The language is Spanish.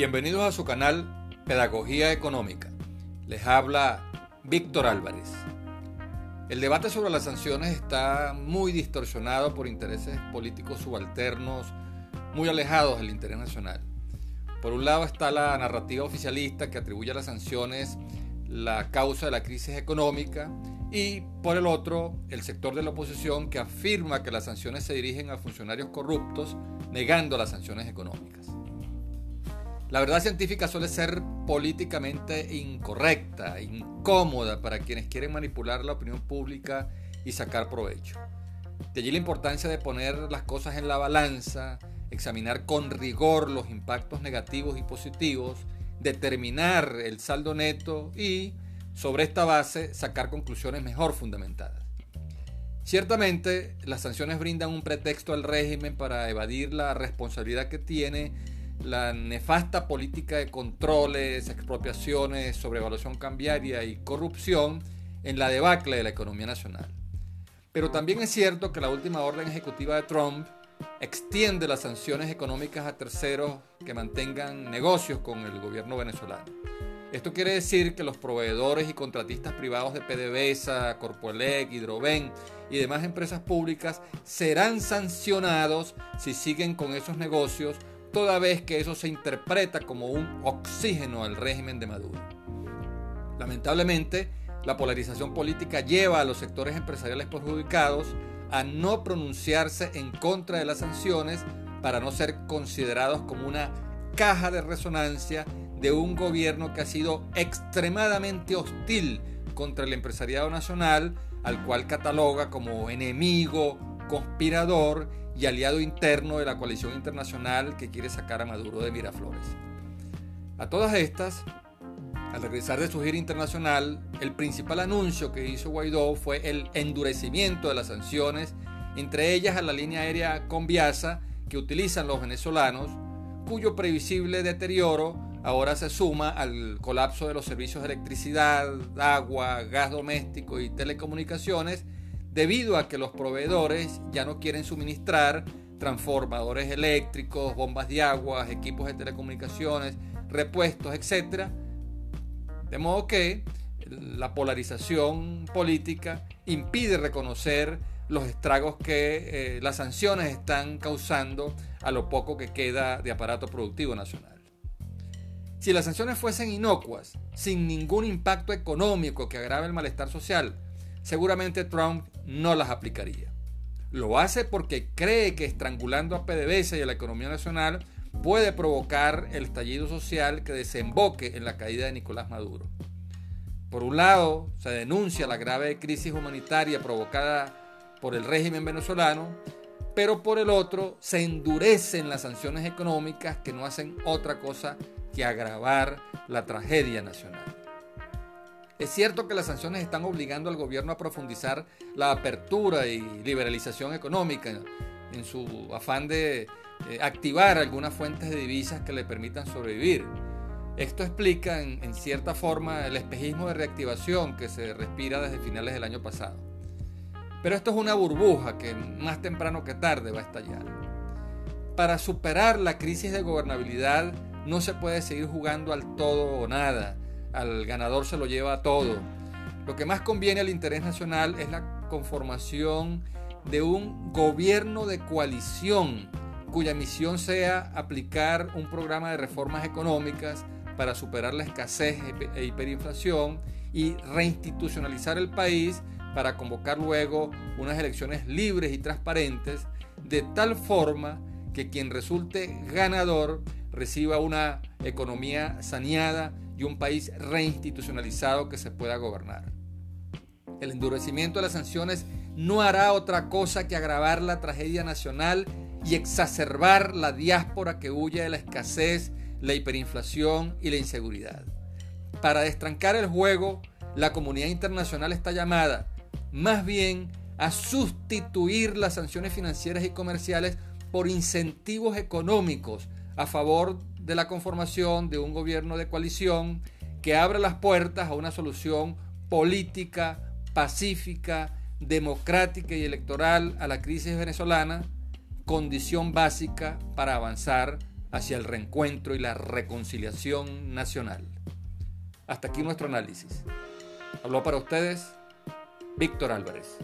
Bienvenidos a su canal Pedagogía Económica. Les habla Víctor Álvarez. El debate sobre las sanciones está muy distorsionado por intereses políticos subalternos muy alejados del interés nacional. Por un lado está la narrativa oficialista que atribuye a las sanciones la causa de la crisis económica y por el otro el sector de la oposición que afirma que las sanciones se dirigen a funcionarios corruptos negando las sanciones económicas. La verdad científica suele ser políticamente incorrecta, incómoda para quienes quieren manipular la opinión pública y sacar provecho. De allí la importancia de poner las cosas en la balanza, examinar con rigor los impactos negativos y positivos, determinar el saldo neto y, sobre esta base, sacar conclusiones mejor fundamentadas. Ciertamente, las sanciones brindan un pretexto al régimen para evadir la responsabilidad que tiene la nefasta política de controles, expropiaciones, sobrevaluación cambiaria y corrupción en la debacle de la economía nacional. Pero también es cierto que la última orden ejecutiva de Trump extiende las sanciones económicas a terceros que mantengan negocios con el gobierno venezolano. Esto quiere decir que los proveedores y contratistas privados de PDVSA, Corpoelec, Hidroven y demás empresas públicas serán sancionados si siguen con esos negocios toda vez que eso se interpreta como un oxígeno al régimen de Maduro. Lamentablemente, la polarización política lleva a los sectores empresariales perjudicados a no pronunciarse en contra de las sanciones para no ser considerados como una caja de resonancia de un gobierno que ha sido extremadamente hostil contra el empresariado nacional, al cual cataloga como enemigo, conspirador y aliado interno de la coalición internacional que quiere sacar a Maduro de Miraflores. A todas estas, al regresar de su gira internacional, el principal anuncio que hizo Guaidó fue el endurecimiento de las sanciones, entre ellas a la línea aérea Conviasa que utilizan los venezolanos, cuyo previsible deterioro ahora se suma al colapso de los servicios de electricidad, agua, gas doméstico y telecomunicaciones, debido a que los proveedores ya no quieren suministrar transformadores eléctricos, bombas de agua, equipos de telecomunicaciones, repuestos, etc. De modo que la polarización política impide reconocer los estragos que eh, las sanciones están causando a lo poco que queda de aparato productivo nacional. Si las sanciones fuesen inocuas, sin ningún impacto económico que agrave el malestar social, seguramente Trump no las aplicaría. Lo hace porque cree que estrangulando a PDVSA y a la economía nacional puede provocar el estallido social que desemboque en la caída de Nicolás Maduro. Por un lado, se denuncia la grave crisis humanitaria provocada por el régimen venezolano, pero por el otro se endurecen las sanciones económicas que no hacen otra cosa que agravar la tragedia nacional. Es cierto que las sanciones están obligando al gobierno a profundizar la apertura y liberalización económica en su afán de eh, activar algunas fuentes de divisas que le permitan sobrevivir. Esto explica en, en cierta forma el espejismo de reactivación que se respira desde finales del año pasado. Pero esto es una burbuja que más temprano que tarde va a estallar. Para superar la crisis de gobernabilidad no se puede seguir jugando al todo o nada al ganador se lo lleva todo. Lo que más conviene al interés nacional es la conformación de un gobierno de coalición cuya misión sea aplicar un programa de reformas económicas para superar la escasez e hiperinflación y reinstitucionalizar el país para convocar luego unas elecciones libres y transparentes de tal forma que quien resulte ganador reciba una economía saneada y un país reinstitucionalizado que se pueda gobernar. El endurecimiento de las sanciones no hará otra cosa que agravar la tragedia nacional y exacerbar la diáspora que huye de la escasez, la hiperinflación y la inseguridad. Para destrancar el juego, la comunidad internacional está llamada más bien a sustituir las sanciones financieras y comerciales por incentivos económicos a favor de la conformación de un gobierno de coalición que abra las puertas a una solución política, pacífica, democrática y electoral a la crisis venezolana, condición básica para avanzar hacia el reencuentro y la reconciliación nacional. Hasta aquí nuestro análisis. Habló para ustedes Víctor Álvarez.